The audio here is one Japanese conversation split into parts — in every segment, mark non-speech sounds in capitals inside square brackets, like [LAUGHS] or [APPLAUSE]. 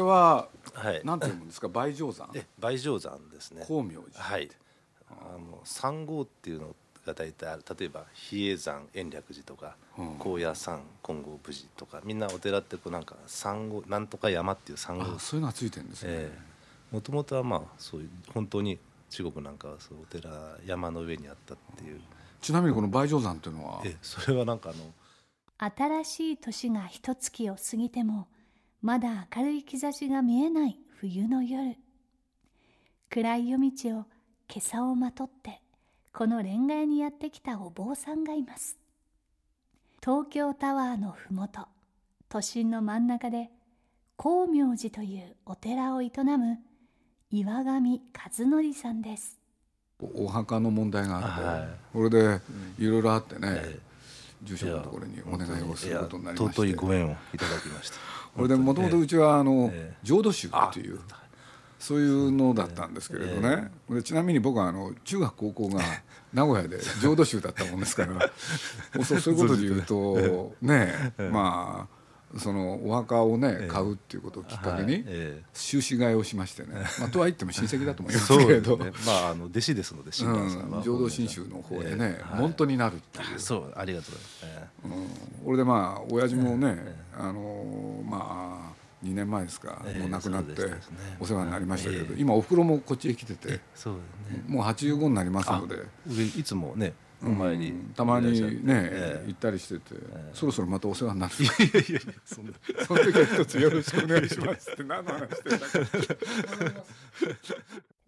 れはあはい。なんて読むんですか？梅城山？え梅城山ですね。光明寺はい。あの三号っていうのが大体ある。例えば比叡山延暦寺とかうん。高野山金剛無寺とかみんなお寺ってこうなんか三号なんとか山っていう三号あそういうのがついてるんですね、ええ。もともとはまあそういう本当に中国なんかはそうお寺山の上にあったっていう、ちなみにこの梅城山っていうのは？ええそれはなんかあの新しい年が一月を過ぎてもまだ明るい兆しが見えない冬の夜。暗い夜道を今朝をまとってこのレンガ屋にやってきたお坊さんがいます。東京タワーのふもと都心の真ん中で光明寺というお寺を営む岩上和則さんです。お墓の問題があって、はい。これでいろいろあってね、え住職のところにお願いをすることになりまして。尊いご縁をいただきましたこれでもともとうちはあの、ええ。浄土宗っていうそういうのだったんですけれどね、でちなみに僕はあの中学高校が [LAUGHS] 名古屋で浄土宗だったもんですから。[LAUGHS] そうそういうことで言うとね。まあそのお墓をね買うっていうことをきっかけに収支替えをしましてね、[LAUGHS] まあ、とは言っても親戚だと思いえますけれど、ね。まああの弟子ですので親鸞さんは、うん、浄土真宗の方でねえ、え。門徒になるっていう、そうありがとうございます、えうん、これでまあ親父もね、あのまあ2年前ですか、ええもう亡くなってお世話になりましたけど、ええ。今おふくろもこっちへ来ててえそうですね。もう85になりますので、上いつもねお前に、うん。たまにね、ええ。行ったりしてて、えそろそろまたお世話になるいやいやいやそんな。その時は一つよろしくお願いしますって何の話してんだか。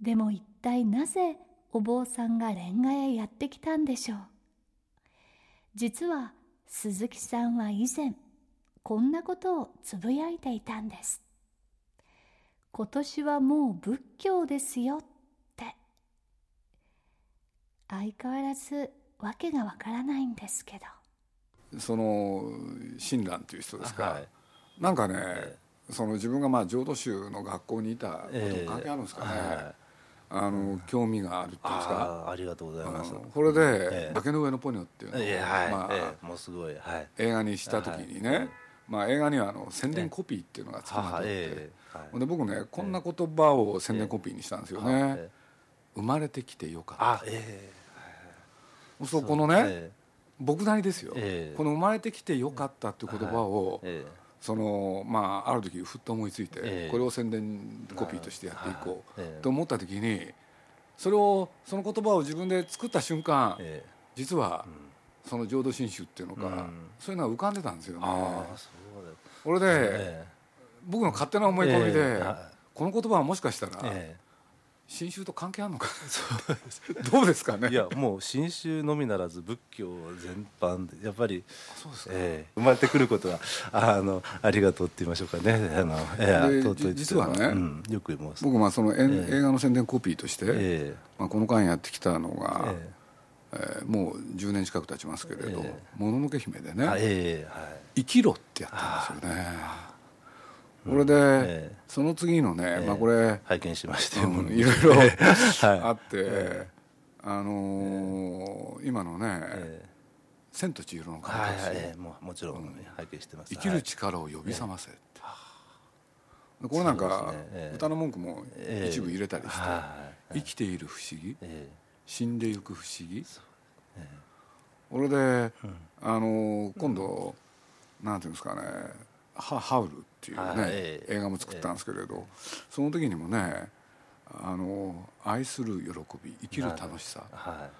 でも一体なぜお坊さんがレンガへやってきたんでしょう。実は鈴木さんは以前こんなことをつぶやいていたんです。今年はもう仏教ですよって。相変わらずわけがわからないんですけど。その親鸞っていう人ですか、はい。なんかね、その自分がまあ浄土宗の学校にいたことええも関係あるんですかね、はい。あの興味があるっていうんですか、ああありがとうございます、うん。これでええ「崖の上のポニョ」っていうのを、まあええもうすごい。はい。映画にした時にね、はい。まあ、映画にはあの宣伝コピーっていうのがつきまとって、ええ。はい。ほんで僕ねこんな言葉を宣伝コピーにしたんですよね、生まれてきてよかったそうこのね、え僕なりですよ、ええ。この「生まれてきてよかった」っていう言葉を、ええ。そのまあある時ふっと思いついて、ええ。これを宣伝コピーとしてやっていこうと思った時にそれをその言葉を自分で作った瞬間、ええ。実はその浄土真宗っていうのか、うん。そういうのが浮かんでたんですよね。ああそうだこれで、え僕の勝手な思い込みで、この言葉はもしかしたら、ええ新宗と関係あるのかな？どうですかね？えいやもう新宗のみならず仏教全般でやっぱりそうですか。ええ生まれてくることはああのありがとうって言いましょうかね。あの、えう実はねうん、よくます。僕まあその、えんええ。映画の宣伝コピーとして、えまあ、この間やってきたのが、ええ。ーもう10年近く経ちますけれどえ「もののけ姫」でねはい「生きろ」ってやったんですよね。これで、ええ。その次のね、ええ。まあこれ、拝見しまして、うんいろいろはいあって、あのー今のねえ「千と千尋の神隠し」もうもちろん拝見してます。生きる力を呼び覚ませって、でこれなんか、歌の文句もええ。一部入れたりして、はい生きている不思議え死んでゆく不思議。えこれで、あの今度、なんていうんですかね「ハハウル」っていうね、映画も作ったんですけれど、その時にもねあの愛する喜び生きる楽しさ、えは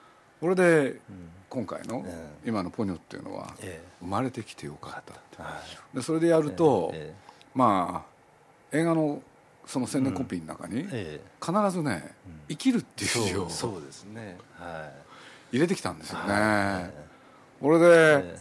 これで今回のえ今のポニョっていうのはええ。生まれてきてよかった。っていはい。でそれでやると、えまあ映画のその宣伝コピーの中にえ必ずね「生きる」っていう字をそうですね。は入れてきたんですよい。ね。これえでえ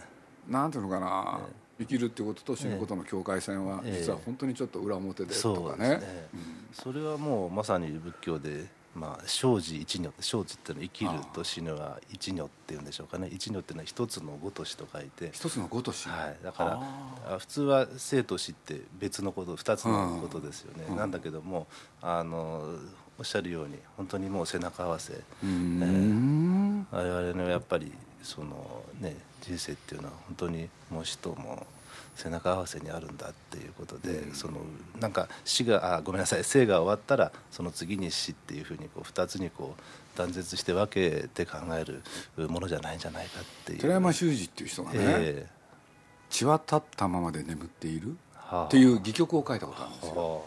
なんていうのかな生きるってことと死ぬことの境界線はええ。実は本当にちょっと裏表でそうとかね。ですね、それはもうまさに仏教でまあ生死一如って生死っていうのは生きると死ぬは一如っていうんでしょうかね。一如っていうのは一つのごとしと書いて。一つのごとし、はい、だから普通は生と死って別のこと二つのことですよね、うん。なんだけどもあのおっしゃるように本当にもう背中合わせ。うーん我々のやっぱりそのね人生っていうのは本当にもう死とも背中合わせにあるんだっていうことで、そのなんか死があごめんなさい生が終わったらその次に死っていうふうにこう2つにこう断絶して分けて考えるものじゃないんじゃないかっていう。寺山修司っていう人がね、え血は立ったままで眠っているはあっていう戯曲を書いたことあるんですよ。は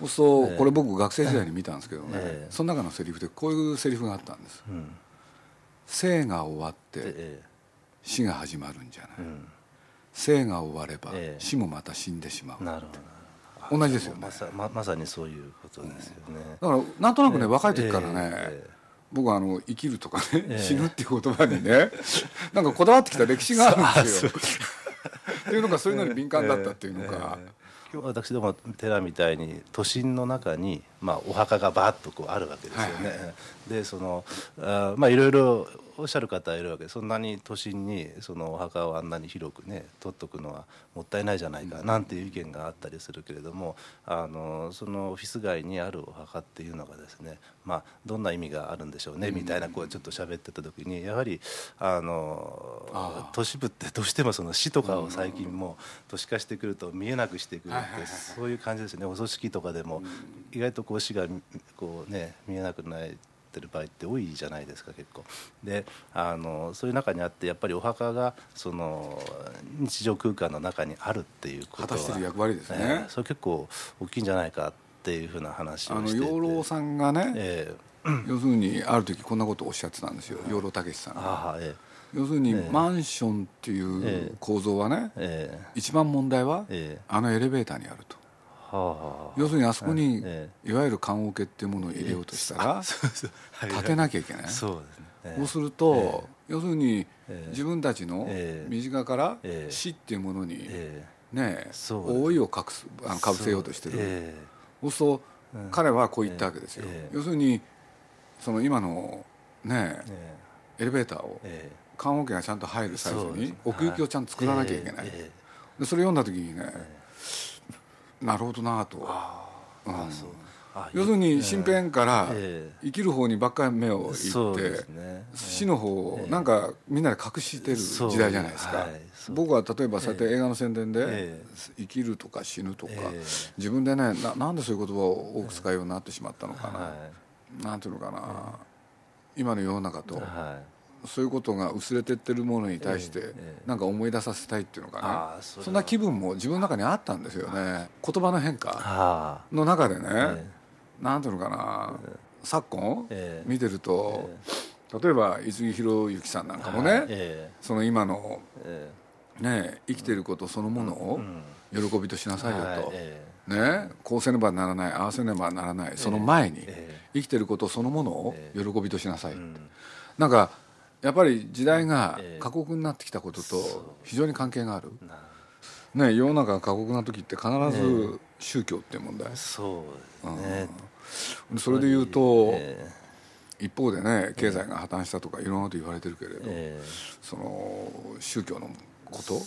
そうするとええ。これ僕学生時代に見たんですけどね、ええ。その中のセリフでこういうセリフがあったんです。あうん生が終わっでてえ死が始まるんじゃない、生が終わればええ。死もまた死んでしまう、なるほど。同じですよね。まさままさにそういうことですよね、だからなんとなくね、ええ。若い時からね、ええ。僕はあの生きるとかね、ええ。死ぬっていう言葉にねなんかこだわってきた歴史があるんですよ。[LAUGHS] っていうのかそういうのに敏感だったっていうのか、私ども寺みたいに都心の中に、まあ、お墓がバーッとこうあるわけですよね。はいでそのあまあいろいろおっしゃる方いるわけでそんなに都心にそのお墓をあんなに広くね取っとくのはもったいないじゃないか。なんていう意見があったりするけれどもあのそのオフィス街にあるお墓っていうのがですね、まあ、どんな意味があるんでしょうねみたいなこうちょっと喋ってた時にやはりあの都市部ってどうしてもその死とかを最近もう都市化してくると見えなくしてくるってそういう感じですよね。お葬式とかでも意外とこう死がこうね見えなくなってる場合って多いじゃないですか結構。であのそういう中にあってやっぱりお墓がその日常空間の中にあるっていうことは果たしてる役割ですね。ええそれ結構大きいんじゃないかっていうふうな話あのをしてて。養老さんがね、え要するにある時こんなことをおっしゃってたんですよ養老孟司さんえが。ああえ要するにええ。マンションっていう構造はね、ええ。一番問題はええ。あのエレベーターにあると。要するにあそこにえいわゆる棺桶っていうものを入れようとしたらそうそうはい。立てなきゃいけない。そうですると、要するにええ。自分たちのええ。身近からええ。死っていうものにえね覆いを隠すかぶせようとしてる、えそうするとうん。彼はこう言ったわけですよ、ええ。要するにその今のねえエレベーターをええ。棺桶がちゃんと入るサイズに奥行きをちゃんと作らなきゃいけない、ええ。でそれ読んだ時にね、なるほどなと、要するに身辺からええ。生きる方にばっかり目をいって死の方をええ。なんかみんなで隠してる時代じゃないですか、僕は例えばそうやって映画の宣伝でえ生きるとか死ぬとか、ええ。自分でねななんでそういう言葉を多く使うようになってしまったのかな、はなんていうのかな、今の世の中と、い。はそういうことが薄れてってるものに対して、ええなんか思い出させたいっていうのかあな。あそんな気分も自分の中にあったんですよね。言葉の変い化はの中でね、えなんていうのかな、昨今、ええ。見てると、例えば五木ひろゆきさんなんかもね、その今の、えね、生きてることそのものをうん。喜びとしなさいよはいと、え。ね、こうせねばならないああせねばならないその前に、え生きてることそのものをえ喜びとしなさい、えうん。なんかやっぱり時代がええ。過酷になってきたことと非常に関係がある、なね、世の中が過酷な時って必えず宗教っていう問題、そうですね。それで言うと、え一方でね経済が破綻したとかいろんなこと言われてるけれど、ええ。その宗教のこと。う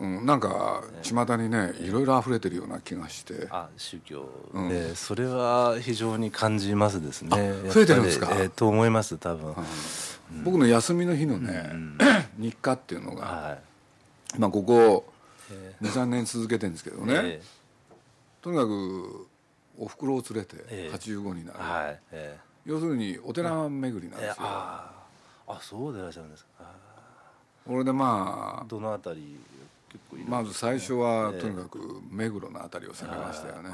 うん、なんか巷にねいろいろ溢れてるような気がして。あ宗教、うん。ええそれは非常に感じますですね。増えてるんですか？ええと思います多分、僕の休みの日のね、うん [COUGHS] 日課っていうのが、はい。まあ、ここえ23年続けてるんですけどえね、えとにかくおふくろを連れてええ。85になる、えはい。え要するにお寺巡りなんええですよ、あああそうでいらっしゃるんですか。あこれでまあどのあたり結構いるあまず最初はええ。とにかく目黒の辺りを攻めましたよね。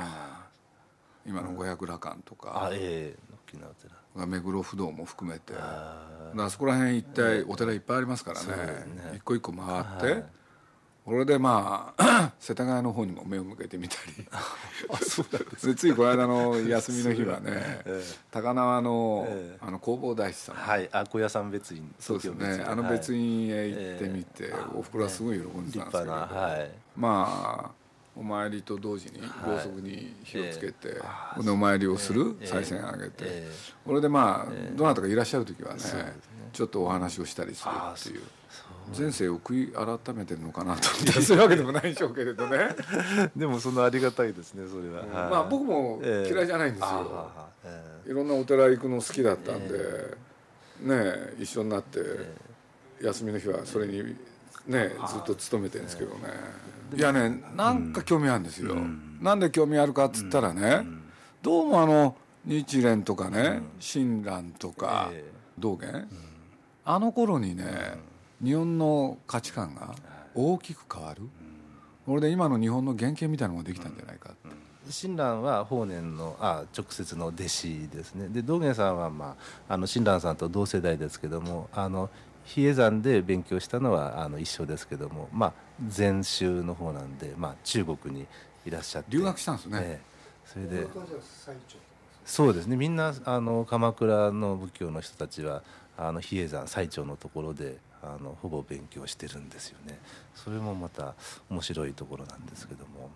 今の五百羅漢とあかええ。大きなお寺目黒不動も含めて。ああそこら辺一帯お寺いっぱいありますからね。ね。一個一個回って、はい。これでまあ [CLEARS THROAT] 世田谷の方にも目を向けてみたり。[LAUGHS] で [LAUGHS] ついこの間の休みの日はね、え高輪の,、えあの工房大師さん、はい。あ小屋さん別院。そうですね。あの別院院へ行ってみて、ええおふくろはすごい喜んで立たんですけど、派なはい。まあお参りと同時にはい。ろうそくに火をつけて、お参りをする、ええ。賽銭あげて、えこれでまあ、どなたかいらっしゃる時はねちょっとお話をしたりするっていう前世を悔い改めてるのかなと思ってそういうわけでもないでしょうけれどね、[LAUGHS] でもそのありがたいですねそれは、はい。まあ僕もええ。嫌いじゃないんですよ、いろんなお寺行くの好きだったんで、ねえ一緒になって、休みの日はそれにねずっと勤めてるんですけどね、いやねなんか興味あるんですよ、なんで興味あるかっつったらね、どうもあの日蓮とかね親鸞とかええ。道元、あの頃にね、日本の価値観が大きく変わる、これで今の日本の原型みたいなのができたんじゃないかって、親鸞は法然のあ直接の弟子ですね。で道元さんは、まあ、あの親鸞さんと同世代ですけどもあの比叡山で勉強したのはあの一緒ですけども、まあ、禅宗の方なんで、まあ、中国にいらっしゃって。留学したんですね、ええ。それでそうですね。みんなあの鎌倉の仏教の人たちはあの比叡山最澄のところであのほぼ勉強してるんですよね。それもまた面白いところなんですけども、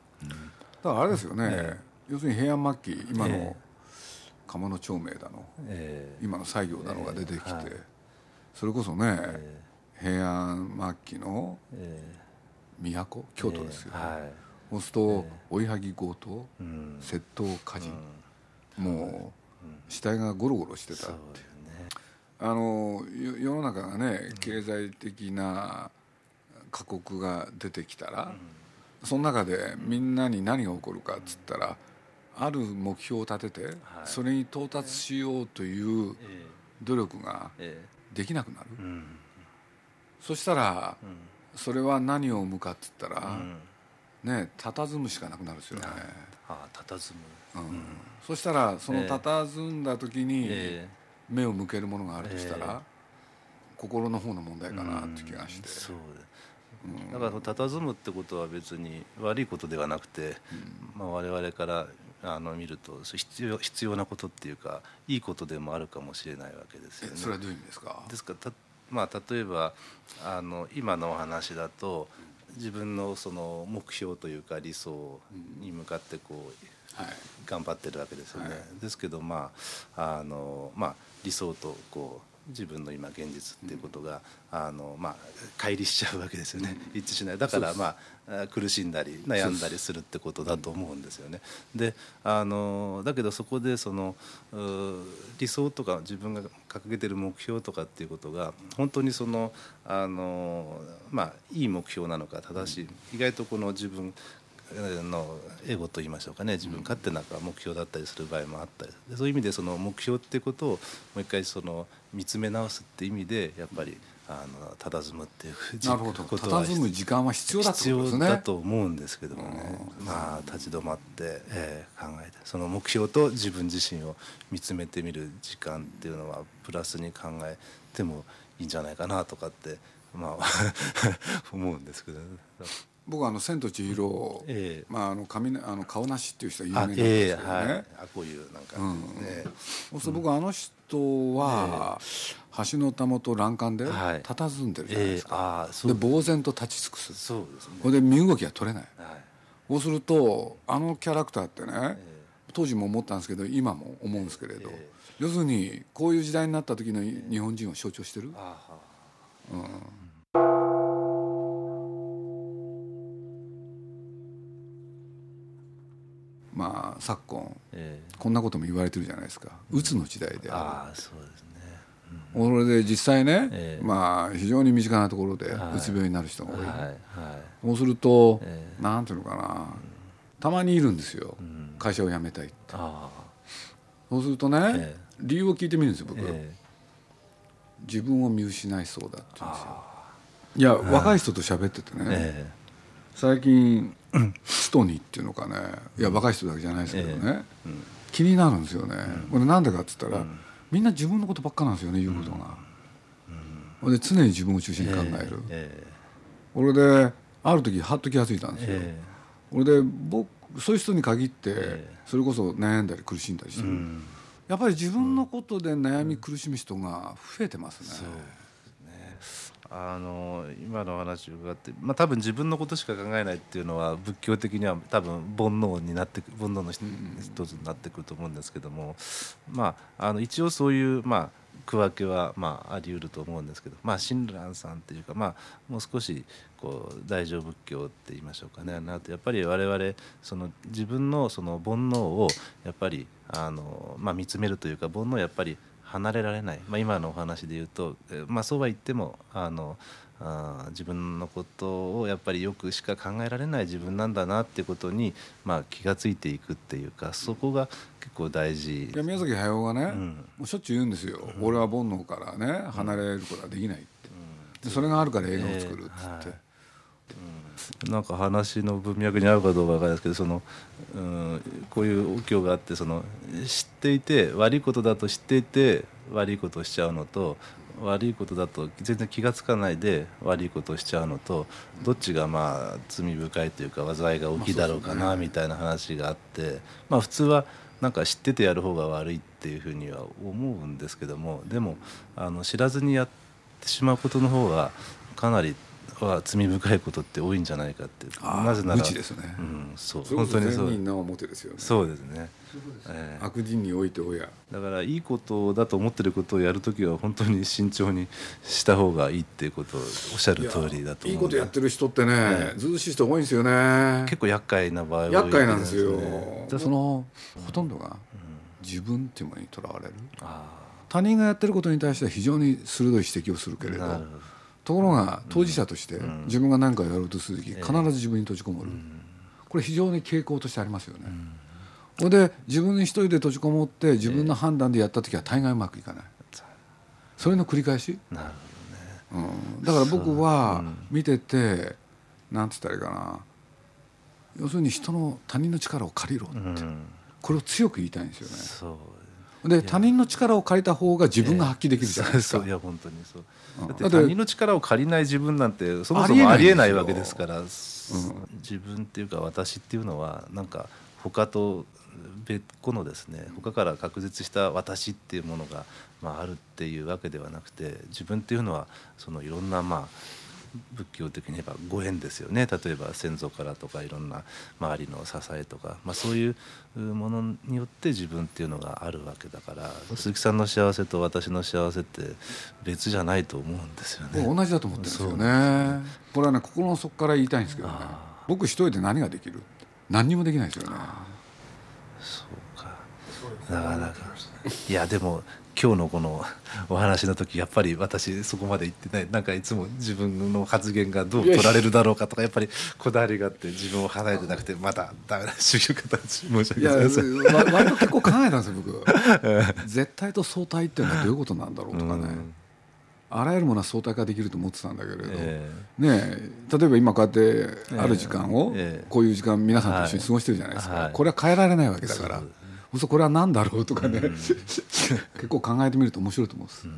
だからあれですよね、え要するに平安末期今えの鴨の長明だの、ええ。今の西行だのが出てきて、ええはいそれこそね、え平安末期のえ都京都ですよ、ええはい。そうすると追いはぎ強盗うん。窃盗火事、もう死体がゴロゴロしてたっていう。あのよ世の中がね経済的な過酷が出てきたら、その中でみんなに何が起こるかっつったら、ある目標を立てて、はい。それに到達しようというえ。努力がええできなくなる、えうん。そしたらうん。それは何を生むかっつったら、うん。ね佇むしかなくなるんですよね、ああ佇む。うん。そしたらそのええ。佇んだ時にえ目を向けるものがあるとしたら、え心の方の問題えかなって気がして、そうだだから佇むってことは別に悪いことではなくて、まあ、我々からあの見ると必要必要なことっていうかいいことでもあるかもしれないわけですよね。えそれはどういう意味ですか？ですからた、まあ、例えばあの今のお話だと自分のその目標というか理想に向かってこうはい頑張ってるわけですよね。はいですけど、まああのまあ、理想とこう自分の今現実っていうことが、あのまあ、乖離しちゃうわけですよね、一致しない。だから、まあ、苦しんだり悩んだりするってことだと思うんですよね。であのだけどそこでそのう理想とか自分が掲げてる目標とかっていうことが本当にそのあの、まあ、いい目標なのか正しい。意外とこの自分のエゴと言いましょうかね。自分勝手な目標だったりする場合もあったり。でそういう意味でその目標っていうことをもう一回その見つめ直すって意味でやっぱりあの佇むっていうなるほど。佇む時間は必要だって必ことですね。要だと思うんですけどもね。まあ立ち止まって、えー考えてその目標と自分自身を見つめてみる時間っていうのはプラスに考えてもいいんじゃないかなとかってまあ [LAUGHS] 思うんですけど、ね、僕はあの千と千尋、ええ。まあ、あの髪あの顔なしっていう人は有名あなんですええけどね、はい。あこういうなんか、うん。ねそう僕あの人は、橋のたもと欄干ではい。佇んでるじゃないええですか、ああそう。で呆然と立ち尽くす。そうですね。これで身動きが取れない。はい。そうするとあのキャラクターってね、え当時も思ったんですけど今も思うんですけれど、え要するにこういう時代になった時の日本人を象徴してる、ああまあ昨今ええ。こんなことも言われてるじゃないですか。うつの時代であああそうですね。るこれで実際ね、ええ。まあ非常に身近なところではい。うつ病になる人が多い、はいはい。そうすると、えなんていうのかな。たまにいるんですよ、ん。会社を辞めたいって。あそうするとね、ええ。理由を聞いてみるんですよ僕、自分を見失いそうだって言うんですよ。いや、若い人と喋っててね、え。最近ストニーっていうのかね。いや若い人だけじゃないですけどね、気になるんですよね、これなんでかって言ったら、みんな自分のことばっかなんですよね言うことが、で常に自分を中心に考える、えれである時はっと気が付いたんですよ。えこれで僕そういう人に限ってえそれこそ悩んだり苦しんだりしてやっぱり自分のことで悩み苦しむ人が増えてますね。あの今のお話を伺って、まあ、多分自分のことしか考えないっていうのは仏教的には多分煩悩になってく煩悩の一一つになってくると思うんですけども、まあ、あの一応そういう、まあ、区分けは、まあ、あり得ると思うんですけど、まあ、親鸞さんっていうか、まあ、もう少しこう大乗仏教って言いましょうかね。なとやっぱり我々その自分のその煩悩をやっぱりあの、まあ、見つめるというか煩悩をやっぱり離れられない、まあ、今のお話で言うと、えーまあ、そうは言ってもあのあー自分のことをやっぱりよくしか考えられない自分なんだなってことに、まあ、気がついていくっていうかそこが結構大事。いや宮崎駿がね、ん。もうしょっちゅう言うんですよ、俺は煩悩からね離れることはできないって、でそれがあるから映画を作るっつって、えーはいなんか話の文脈に合うかどうかわからないですけどその、うん、こういうお経があってその知っていて悪いことだと知っていて悪いことをしちゃうのと悪いことだと全然気が付かないで悪いことをしちゃうのとどっちがまあ罪深いというか災いが大きいだろうかなみたいな話があってまあ普通はなんか知っててやる方が悪いっていうふうには思うんですけどもでもあの知らずにやってしまうことの方がかなりは罪深いことって多いんじゃないかって。なぜなら無知ですね。うん、そう。本当にそう。人な表ですよね。そうですね、ええ。悪人において親。だからいいことだと思ってることをやるときは本当に慎重にした方がいいっていうことをおっしゃる通りだと思ういいことやってる人ってね、ずうずうしい人多いんですよね。結構厄介な場合は厄介なんですよ。ねでそのほとんどが自分っていうものにとらわれる。あ他人がやってることに対しては非常に鋭い指摘をするけれど。あなるほどところが当事者としてん。自分が何かやろうとする時必ず自分に閉じこもる、これ非常に傾向としてありますよね、ほいで自分一人で閉じこもって自分の判断でやった時は大概うまくいかない。それの繰り返し、なるうん、だから僕は見ててなんつったらいいかな。要するに人の他人の力を借りろって、これを強く言いたいんですよね。そうで他人の力を借りた方が自分が発揮できるじゃないですか、いや本当にそう。うん。だって他人の力を借りない自分なんてそもそもありえないわけですから、自分っていうか私っていうのはなんか他と別個のですね他から確実した私っていうものが、まあ、あるっていうわけではなくて自分っていうのはそのいろんなまあ仏教的に言えばご縁ですよね。例えば先祖からとかいろんな周りの支えとか、まあ、そういうものによって自分っていうのがあるわけだから鈴木さんの幸せと私の幸せって別じゃないと思うんですよね。僕同じだと思ってるんですよそうね。これはね心の底から言いたいんですけどね。あ僕一人で何ができる？何にもできないですよね。そうか。なかなか。いやでも今日のこのお話の時やっぱり私そこまで言ってない。なんかいつも自分の発言がどう取られるだろうかとかやっぱりこだわりがあって自分を離れてなくてまだダメな修行方申し訳いやございません。わ割と結構考えたんですよ僕。[LAUGHS] 絶対と相対っていうのはどういうことなんだろうとかね。うん。あらゆるものは相対化できると思ってたんだけれど、えねえ例えば今こうやってある時間をええ。こういう時間皆さんと一緒に過ごしてるじゃないですか、はい。これは変えられないわけだからそうそうこれは何だろうとかね、[LAUGHS] 結構考えてみると面白いと思うんです、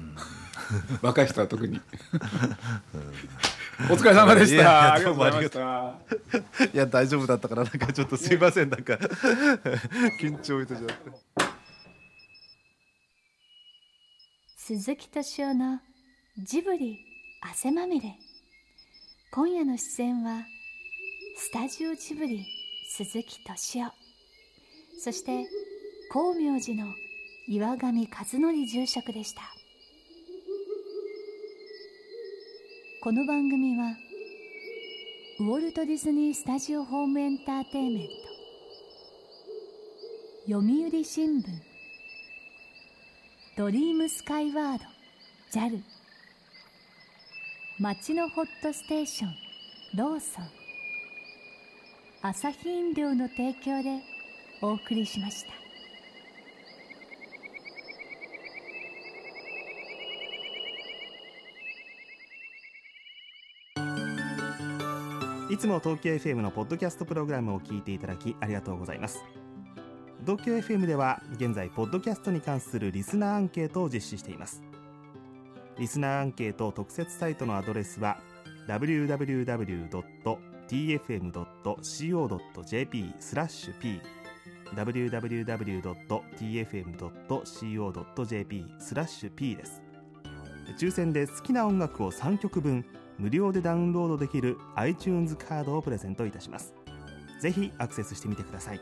[LAUGHS] 若い人は特に、[LAUGHS] お疲れ様でした。いやいやありがとうございましどたいや大丈夫だったからなんかちょっとすいませんなんか。緊張いたしまって。鈴木敏夫のジブリ汗まみれ。今夜の出演はスタジオジブリ鈴木敏夫。そして光明寺の岩上和則住職でした。この番組はウォルト・ディズニー・スタジオ・ホーム・エンターテインメント読売新聞ドリームスカイワード JAL 町のホットステーションローソンアサヒ飲料の提供でお送りしました。いつも東京 FM のポッドキャストプログラムを聞いていただきありがとうございます。東京 FM では現在ポッドキャストに関するリスナーアンケートを実施しています。リスナーアンケート特設サイトのアドレスは www.tfm.co.jp スラッシュ p www.tfm.co.jp スラッシュ p です。抽選で好きな音楽を3曲分無料でダウンロードできる iTunes カードをプレゼントいたします。ぜひアクセスしてみてください。